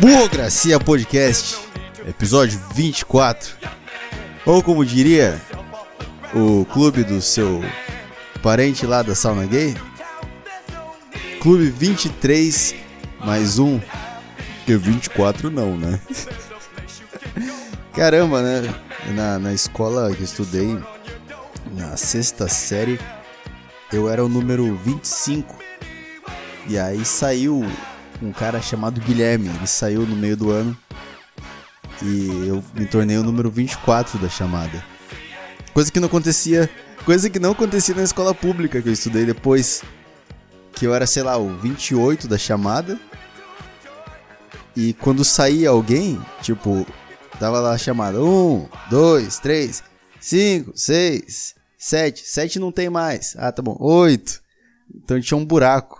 Burocracia Podcast, episódio 24. Ou como diria o clube do seu parente lá da sauna gay, Clube 23 mais um, que 24 não, né? Caramba, né? Na, na escola que estudei, na sexta série, eu era o número 25. E aí saiu um cara chamado Guilherme, ele saiu no meio do ano. E eu me tornei o número 24 da chamada. Coisa que não acontecia, coisa que não acontecia na escola pública que eu estudei depois que eu era, sei lá, o 28 da chamada. E quando saía alguém, tipo, tava lá a chamada: 1, 2, 3, 5, 6, 7. 7 não tem mais. Ah, tá bom. 8. Então tinha um buraco.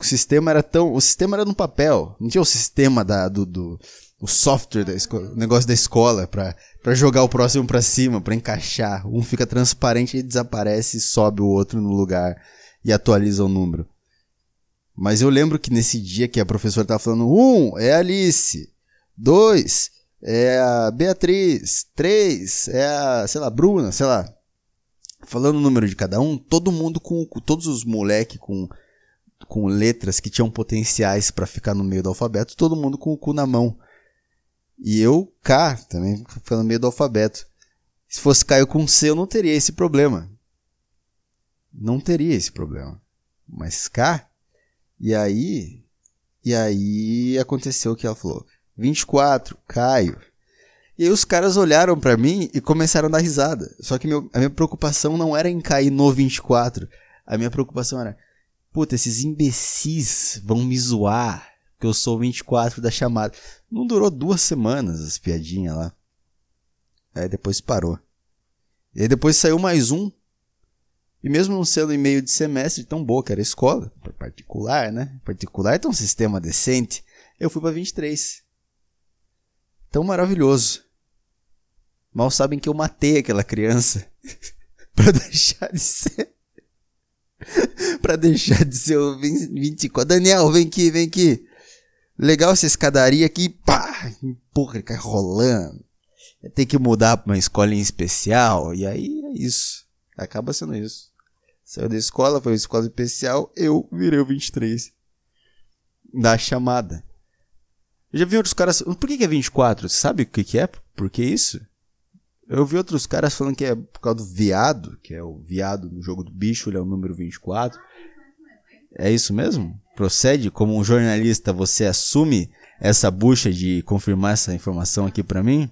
O sistema era tão. O sistema era no papel. Não tinha o sistema da, do, do o software da escola, o negócio da escola pra, pra jogar o próximo pra cima, pra encaixar. Um fica transparente e desaparece e sobe o outro no lugar e atualiza o número. Mas eu lembro que nesse dia que a professora estava falando, um é a Alice, dois é a Beatriz, três é a, sei lá, Bruna, sei lá. Falando o número de cada um, todo mundo com, com todos os moleque com com letras que tinham potenciais para ficar no meio do alfabeto, todo mundo com o cu na mão. E eu, K, também ficando no meio do alfabeto. Se fosse Caio com C, eu não teria esse problema. Não teria esse problema. Mas K, e aí, e aí aconteceu o que ela falou: 24, Caio. E aí os caras olharam para mim e começaram a dar risada. Só que meu, a minha preocupação não era em cair no 24. A minha preocupação era: puta, esses imbecis vão me zoar que eu sou o 24 da chamada. Não durou duas semanas as piadinhas lá. Aí depois parou. E aí depois saiu mais um e mesmo não sendo em meio de semestre tão boa que era a escola, particular, né? Particular tem um sistema decente. Eu fui para 23. Tão maravilhoso. Mal sabem que eu matei aquela criança para deixar de ser para deixar de ser o 24. Daniel, vem aqui, vem aqui. Legal essa escadaria aqui, pá, empurra, cai rolando. Tem que mudar para uma escolinha especial e aí é isso. Acaba sendo isso. Saiu da escola, foi uma escola especial, eu virei o 23. Da chamada. Eu já vi outros caras. Por que, que é 24? Você sabe o que, que é? Por que isso? Eu vi outros caras falando que é por causa do viado, que é o viado no jogo do bicho, ele é o número 24. É isso mesmo? Procede? Como um jornalista, você assume essa bucha de confirmar essa informação aqui para mim?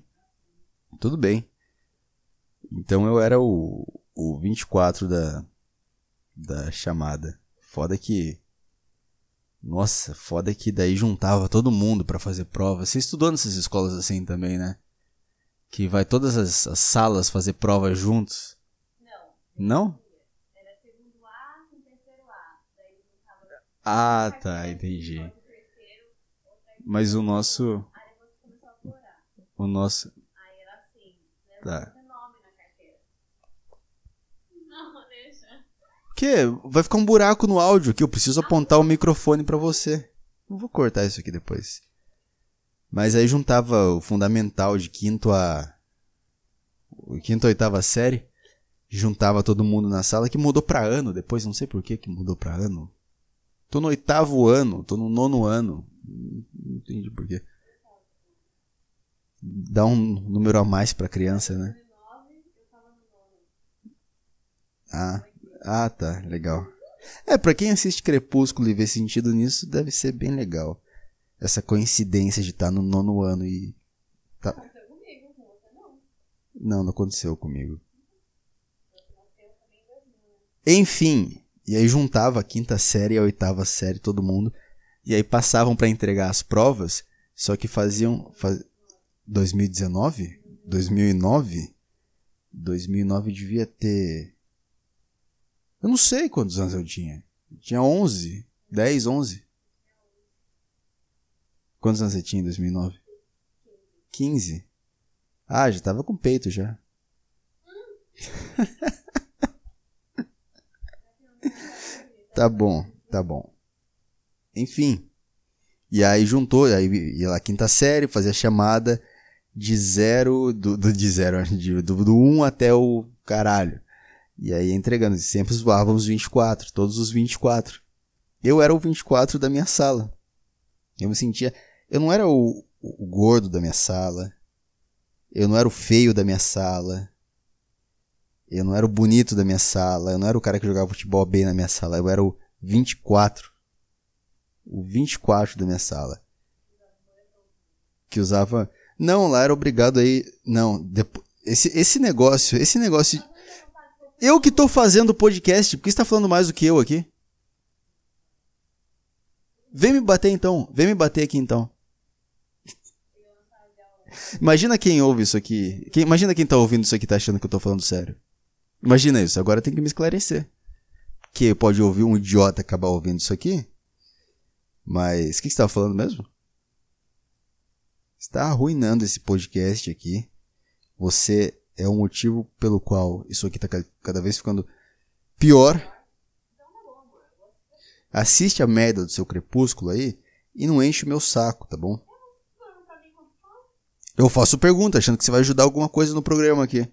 Tudo bem. Então eu era o, o 24 da, da chamada. Foda que. Nossa, foda que daí juntava todo mundo para fazer prova. Você estudou nessas escolas assim também, né? Que vai todas as, as salas fazer prova juntos? Não. Não? Era segundo A com terceiro A. Daí juntava. Ah, tá, entendi. Mas o nosso. O nosso. Tá. Que vai ficar um buraco no áudio aqui, eu preciso apontar o microfone para você. Não vou cortar isso aqui depois. Mas aí juntava o fundamental de quinto a quinto a oitava série, juntava todo mundo na sala que mudou para ano, depois não sei por que que mudou para ano. Tô no oitavo ano, tô no nono ano. Não entendi por quê. Dá um número a mais pra criança, né? Ah. Ah, tá, legal. É, para quem assiste Crepúsculo e vê sentido nisso, deve ser bem legal. Essa coincidência de estar tá no nono ano e. Tá... Não, não aconteceu comigo. Enfim, e aí juntava a quinta série e a oitava série, todo mundo. E aí passavam para entregar as provas, só que faziam. Faz... 2019? 2009? 2009 devia ter eu não sei quantos anos eu tinha. Tinha 11, 10, 11. Quantos anos você tinha em 2009? 15. Ah, já tava com peito já. tá bom, tá bom. Enfim. E aí juntou, aí ia lá quinta série, fazia chamada de zero, do, do de zero, de, do, do um até o caralho. E aí entregando, e sempre zoávamos 24, todos os 24. Eu era o 24 da minha sala. Eu me sentia, eu não era o, o gordo da minha sala. Eu não era o feio da minha sala. Eu não era o bonito da minha sala. Eu não era o cara que jogava futebol bem na minha sala. Eu era o 24 o 24 da minha sala. Que usava. Não, lá era obrigado aí. Não, depois, esse, esse negócio, esse negócio. Eu que tô fazendo o podcast, por que você tá falando mais do que eu aqui? Vem me bater então, vem me bater aqui então. Imagina quem ouve isso aqui. Quem, imagina quem tá ouvindo isso aqui tá achando que eu tô falando sério. Imagina isso, agora tem que me esclarecer. Que pode ouvir um idiota acabar ouvindo isso aqui mas o que, você estava falando mesmo? Está arruinando esse podcast aqui. Você é o motivo pelo qual isso aqui está cada vez ficando pior. Assiste a merda do seu crepúsculo aí e não enche o meu saco, tá bom? Eu faço pergunta, achando que você vai ajudar alguma coisa no programa aqui.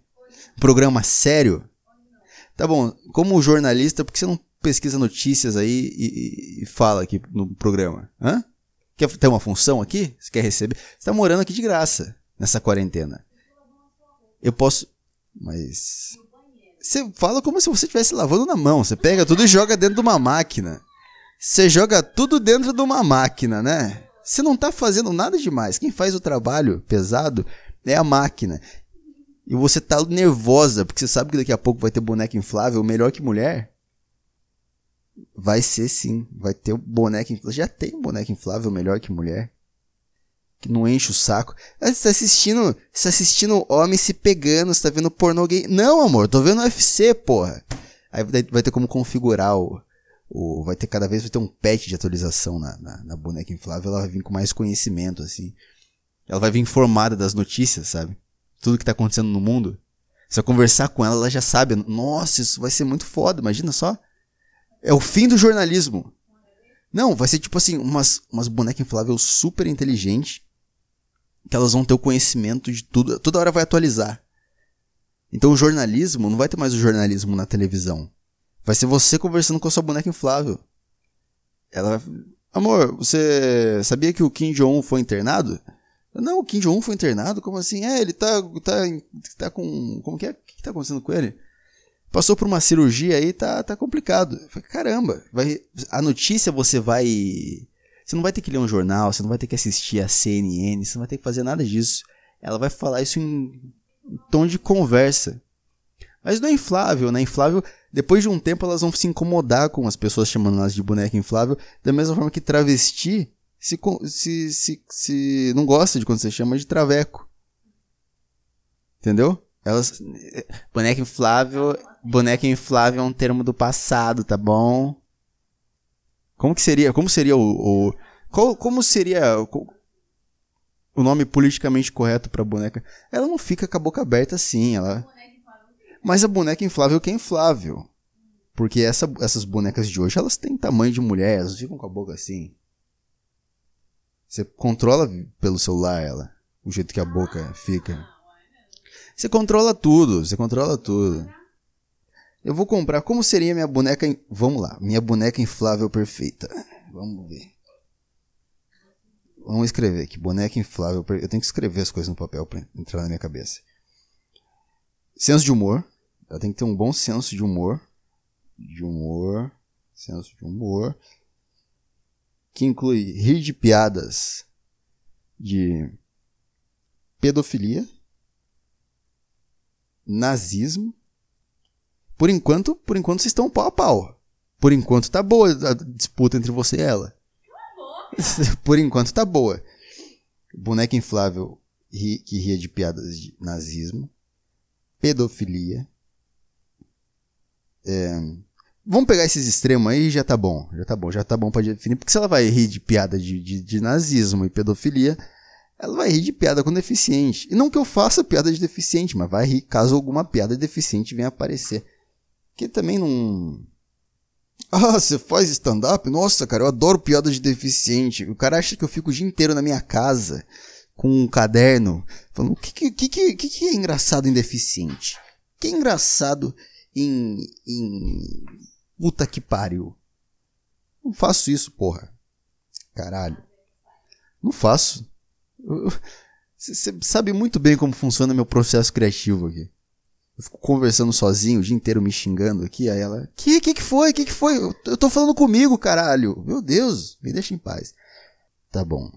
Programa sério? Tá bom, como jornalista, por que você não pesquisa notícias aí e, e fala aqui no programa. Hã? Quer ter uma função aqui? Você quer receber? Você está morando aqui de graça nessa quarentena. Eu posso. Mas. Você fala como se você estivesse lavando na mão. Você pega tudo e joga dentro de uma máquina. Você joga tudo dentro de uma máquina, né? Você não está fazendo nada demais. Quem faz o trabalho pesado é a máquina. E você tá nervosa, porque você sabe que daqui a pouco vai ter boneca inflável melhor que mulher. Vai ser sim. Vai ter o boneco inflável. Já tem um boneco inflável melhor que mulher. Que não enche o saco. Ah, você tá assistindo. Você tá assistindo homem se pegando, você tá vendo pornô gay. Não, amor, tô vendo UFC, porra. Aí vai ter como configurar o. o vai ter cada vez vai ter um patch de atualização na, na, na boneca inflável. Ela vai vir com mais conhecimento, assim. Ela vai vir informada das notícias, sabe? Tudo que tá acontecendo no mundo. Se eu conversar com ela, ela já sabe. Nossa, isso vai ser muito foda, imagina só. É o fim do jornalismo. Não, vai ser tipo assim, umas, umas bonecas infláveis super inteligentes. Que elas vão ter o conhecimento de tudo. Toda hora vai atualizar. Então o jornalismo, não vai ter mais o jornalismo na televisão. Vai ser você conversando com a sua boneca inflável. Ela vai... Amor, você sabia que o Kim Jong-un foi internado? Não, o Kim Jong-un foi internado? Como assim? É, ele tá, tá, tá com... Como que é? O que tá acontecendo com ele? passou por uma cirurgia aí, tá, tá complicado. Falei, caramba, vai, a notícia você vai. Você não vai ter que ler um jornal, você não vai ter que assistir a CNN, você não vai ter que fazer nada disso. Ela vai falar isso em, em tom de conversa. Mas não é inflável, né? Inflável, depois de um tempo elas vão se incomodar com as pessoas chamando elas de boneca inflável, da mesma forma que travesti se, se, se, se não gosta de quando você chama de traveco. Entendeu? Elas. Boneca inflável. Boneca inflável é um termo do passado, tá bom? Como que seria? Como seria o. o qual, como seria o, o nome politicamente correto pra boneca? Ela não fica com a boca aberta assim, ela. Mas a boneca inflável que é inflável. Porque essa, essas bonecas de hoje, elas têm tamanho de mulher, elas ficam com a boca assim. Você controla pelo celular ela, o jeito que a boca fica. Você controla tudo, você controla tudo. Eu vou comprar. Como seria minha boneca. Vamos lá, minha boneca inflável perfeita. Vamos ver. Vamos escrever aqui. Boneca inflável. Per... Eu tenho que escrever as coisas no papel para entrar na minha cabeça. Senso de humor. Ela tem que ter um bom senso de humor. De humor. Senso de humor. Que inclui rir de piadas de pedofilia nazismo. Por enquanto, por enquanto vocês estão pau a pau. Por enquanto tá boa a disputa entre você e ela. por enquanto tá boa. Boneca inflável ri, que ria de piadas de nazismo. Pedofilia. É, vamos pegar esses extremos aí já tá bom. Já tá bom, já tá bom pra definir. Porque se ela vai rir de piada de, de, de nazismo e pedofilia, ela vai rir de piada com deficiente. E não que eu faça piada de deficiente, mas vai rir caso alguma piada de deficiente venha aparecer. Que também não. Ah, você faz stand-up? Nossa, cara, eu adoro piada de deficiente. O cara acha que eu fico o dia inteiro na minha casa com um caderno falando o que, que, que, que, que é engraçado em deficiente? O que é engraçado em, em. Puta que pariu. Não faço isso, porra. Caralho. Não faço. Você sabe muito bem como funciona meu processo criativo aqui. Eu fico conversando sozinho o dia inteiro me xingando aqui, aí ela. Que que, que foi? Que que foi? Eu, eu tô falando comigo, caralho. Meu Deus, me deixa em paz. Tá bom.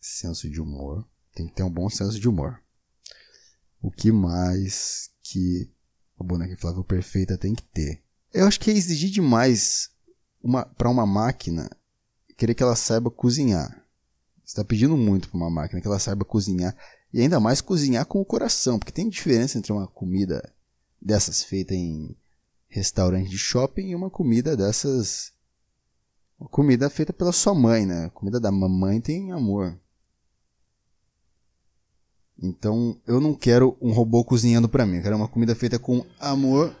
Senso de humor. Tem que ter um bom senso de humor. O que mais que a boneca inflável perfeita tem que ter? Eu acho que é exigir demais uma, para uma máquina querer que ela saiba cozinhar. Você está pedindo muito para uma máquina que ela saiba cozinhar e ainda mais cozinhar com o coração, porque tem diferença entre uma comida dessas feita em restaurante de shopping e uma comida dessas uma comida feita pela sua mãe, né? Comida da mamãe tem amor. Então, eu não quero um robô cozinhando para mim, eu quero uma comida feita com amor.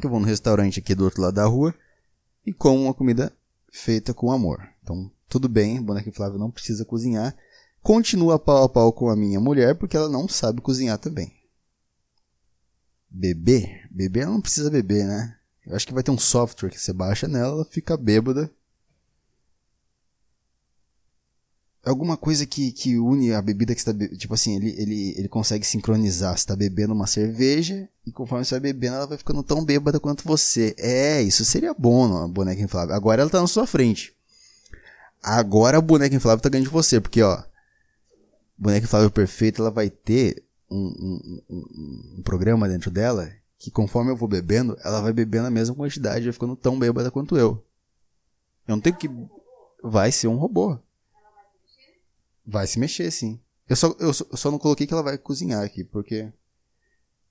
Que eu vou no restaurante aqui do outro lado da rua e como uma comida feita com amor. Então, tudo bem, boneca inflável não precisa cozinhar. Continua pau a pau com a minha mulher porque ela não sabe cozinhar também. Beber? Beber ela não precisa beber, né? Eu acho que vai ter um software que você baixa nela, ela fica bêbada. Alguma coisa que, que une a bebida que você tá Tipo assim, ele, ele, ele consegue sincronizar. Você tá bebendo uma cerveja e conforme você vai bebendo, ela vai ficando tão bêbada quanto você. É, isso seria bom na boneca inflável. Agora ela tá na sua frente. Agora a boneca inflável tá ganhando de você, porque ó, boneca inflável perfeita, ela vai ter um, um, um, um, programa dentro dela que conforme eu vou bebendo, ela vai bebendo a mesma quantidade, vai ficando tão bêbada quanto eu. Eu não tenho que. Vai ser um robô. Vai se mexer, sim. Eu só, eu só não coloquei que ela vai cozinhar aqui, porque.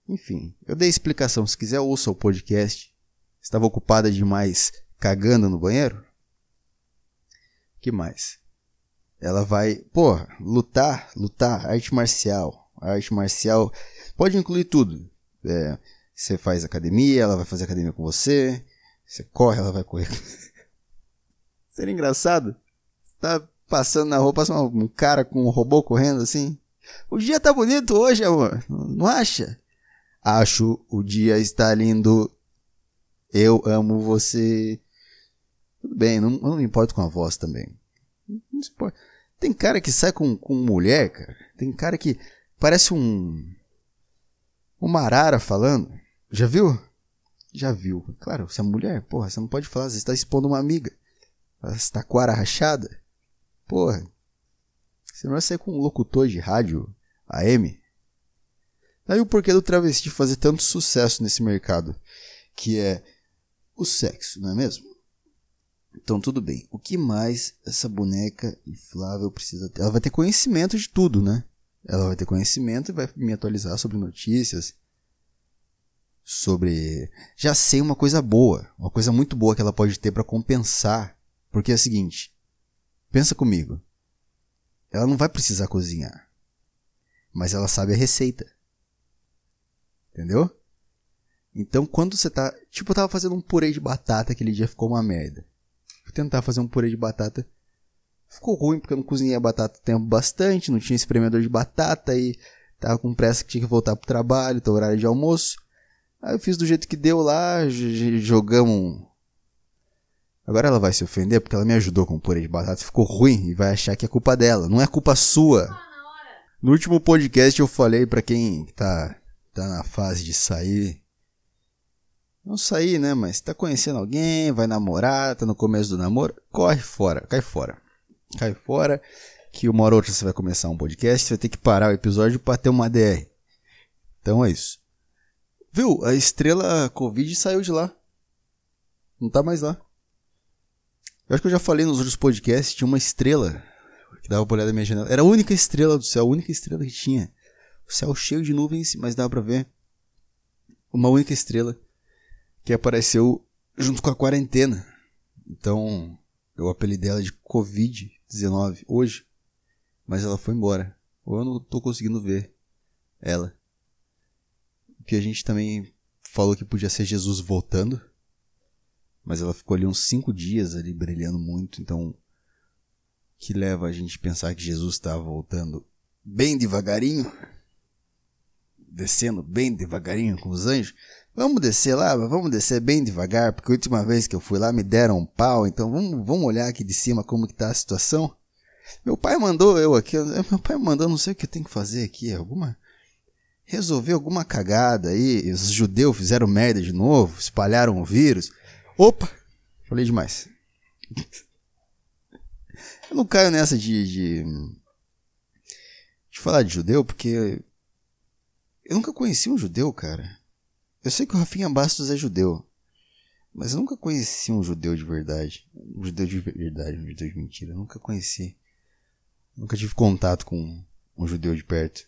Enfim, eu dei explicação. Se quiser, ouça o podcast. Estava ocupada demais cagando no banheiro? que mais? Ela vai, porra, lutar, lutar, arte marcial. Arte marcial pode incluir tudo. É, você faz academia, ela vai fazer academia com você. Você corre, ela vai correr. Seria engraçado. Tá passando na rua, passa um cara com um robô correndo assim. O dia tá bonito hoje, amor. Não acha? Acho o dia está lindo. Eu amo você. Tudo bem, não, não me importo com a voz também. Tem cara que sai com, com mulher, cara. Tem cara que parece um. Uma arara falando. Já viu? Já viu. Claro, se é mulher, porra, você não pode falar, você está expondo uma amiga. Você tá com a rachada. Porra. Você não vai sair com um locutor de rádio AM? Daí o porquê do travesti fazer tanto sucesso nesse mercado, que é o sexo, não é mesmo? Então tudo bem. O que mais essa boneca inflável precisa ter? Ela vai ter conhecimento de tudo, né? Ela vai ter conhecimento e vai me atualizar sobre notícias. Sobre. Já sei uma coisa boa. Uma coisa muito boa que ela pode ter para compensar. Porque é o seguinte. Pensa comigo. Ela não vai precisar cozinhar. Mas ela sabe a receita. Entendeu? Então quando você tá. Tipo, eu tava fazendo um purê de batata aquele dia ficou uma merda. Fui tentar fazer um purê de batata. Ficou ruim porque eu não cozinhei a batata tempo bastante, não tinha espremedor de batata e tava com pressa que tinha que voltar pro trabalho, tô horário de almoço. Aí eu fiz do jeito que deu lá, jogamos. Agora ela vai se ofender porque ela me ajudou com o purê de batata, ficou ruim e vai achar que é culpa dela, não é culpa sua. No último podcast eu falei para quem tá tá na fase de sair não sair, né? Mas tá conhecendo alguém, vai namorar, tá no começo do namoro, corre fora, cai fora. Cai fora, que uma hora ou outra você vai começar um podcast, você vai ter que parar o episódio para ter uma DR. Então é isso. Viu? A estrela Covid saiu de lá. Não tá mais lá. Eu acho que eu já falei nos outros podcasts, tinha uma estrela que dava pra olhar da minha janela. Era a única estrela do céu, a única estrela que tinha. O céu cheio de nuvens, mas dava pra ver. Uma única estrela que apareceu junto com a quarentena. Então, eu apelidei ela de Covid-19 hoje, mas ela foi embora. Ou eu não tô conseguindo ver ela. Que a gente também falou que podia ser Jesus voltando. Mas ela ficou ali uns cinco dias ali brilhando muito, então que leva a gente a pensar que Jesus está voltando bem devagarinho, descendo bem devagarinho com os anjos. Vamos descer lá, vamos descer bem devagar, porque a última vez que eu fui lá me deram um pau, então vamos, vamos olhar aqui de cima como que tá a situação. Meu pai mandou eu aqui, meu pai mandou, não sei o que eu tenho que fazer aqui, alguma resolver alguma cagada aí, os judeus fizeram merda de novo, espalharam o vírus. Opa, falei demais. Eu não caio nessa de, de, de falar de judeu, porque eu nunca conheci um judeu, cara. Eu sei que o Rafinha Bastos é judeu. Mas eu nunca conheci um judeu de verdade. Um judeu de verdade, um judeu de mentira. Eu nunca conheci. Nunca tive contato com um judeu de perto.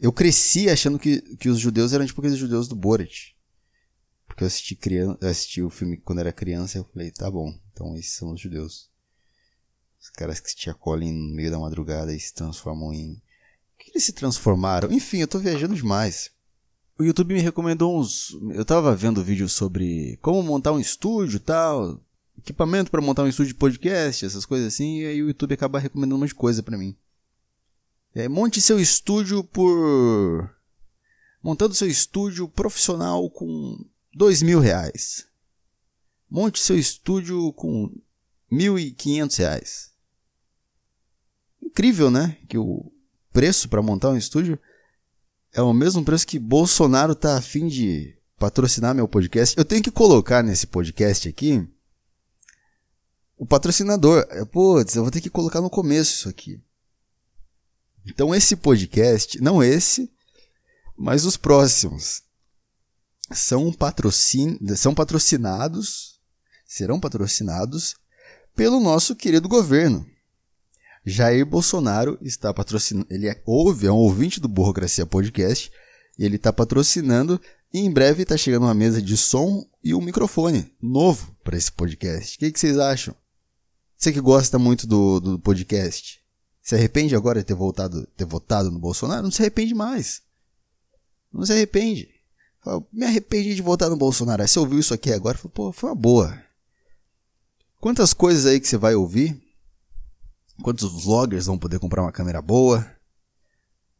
Eu cresci achando que, que os judeus eram tipo aqueles judeus do Borat. Porque eu assisti, criança, assisti o filme quando era criança e eu falei, tá bom, então esses são os judeus. Os caras que se acolhem no meio da madrugada e se transformam em. O que eles se transformaram? Enfim, eu tô viajando demais. O YouTube me recomendou uns. Eu tava vendo vídeos sobre como montar um estúdio tal, equipamento para montar um estúdio de podcast, essas coisas assim, e aí o YouTube acaba recomendando um monte de coisa para mim. É, monte seu estúdio por. Montando seu estúdio profissional com dois mil reais. Monte seu estúdio com mil e quinhentos reais. Incrível, né? Que o preço para montar um estúdio é o mesmo preço que Bolsonaro tá afim de patrocinar meu podcast. Eu tenho que colocar nesse podcast aqui o patrocinador. Putz, eu vou ter que colocar no começo isso aqui. Então esse podcast, não esse, mas os próximos, são, patrocin... são patrocinados, serão patrocinados pelo nosso querido governo. Jair Bolsonaro está patrocinando. Ele é, ouve, é um ouvinte do Burocracia Podcast. E ele está patrocinando. E em breve está chegando uma mesa de som e um microfone novo para esse podcast. O que, que, vocês acham? Você que gosta muito do, do podcast, se arrepende agora de ter, voltado, ter votado no Bolsonaro? Não se arrepende mais. Não se arrepende. Me arrependi de votar no Bolsonaro. Aí você ouviu isso aqui agora, falou, pô, foi uma boa. Quantas coisas aí que você vai ouvir Quantos vloggers vão poder comprar uma câmera boa?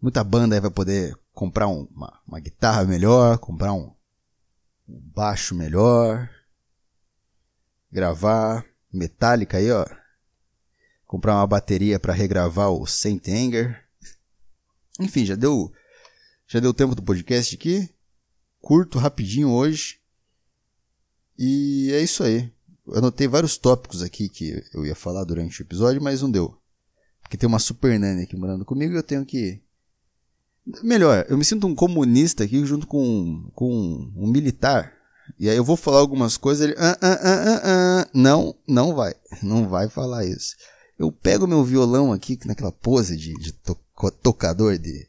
Muita banda aí vai poder comprar um, uma, uma, guitarra melhor, comprar um, um baixo melhor, gravar metálica aí, ó. Comprar uma bateria para regravar o Saint Anger. Enfim, já deu já deu tempo do podcast aqui. Curto rapidinho hoje. E é isso aí. Eu anotei vários tópicos aqui que eu ia falar durante o episódio, mas não deu. Porque tem uma super nani aqui morando comigo e eu tenho que. Melhor, eu me sinto um comunista aqui junto com, com um militar. E aí eu vou falar algumas coisas, ele. Ah, ah, ah, ah, ah. Não, não vai. Não vai falar isso. Eu pego meu violão aqui, naquela pose de, de to tocador de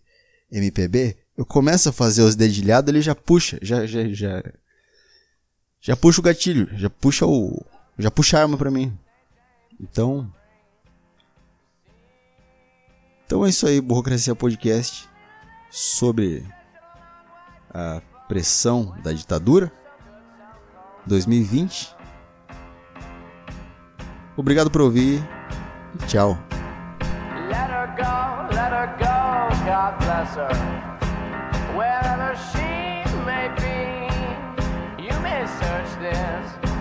MPB, eu começo a fazer os dedilhados, ele já puxa, já, já, já, já puxa o gatilho, já puxa o. Já puxa a arma pra mim. Então. Então é isso aí, Burocracia Podcast. Sobre a pressão da ditadura 2020. Obrigado por ouvir e tchau. Let her go, let her go, God bless her. wherever she may be. You may search this.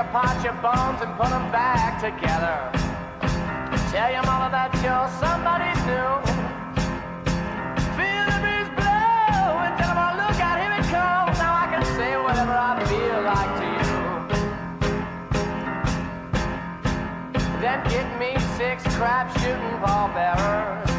Apart your bones and put them back together. Tell your mama that you're somebody new. Feel the breeze blow and tell them, oh, look out, here it comes. Now I can say whatever I feel like to you. Then get me six crap shooting ball bearers.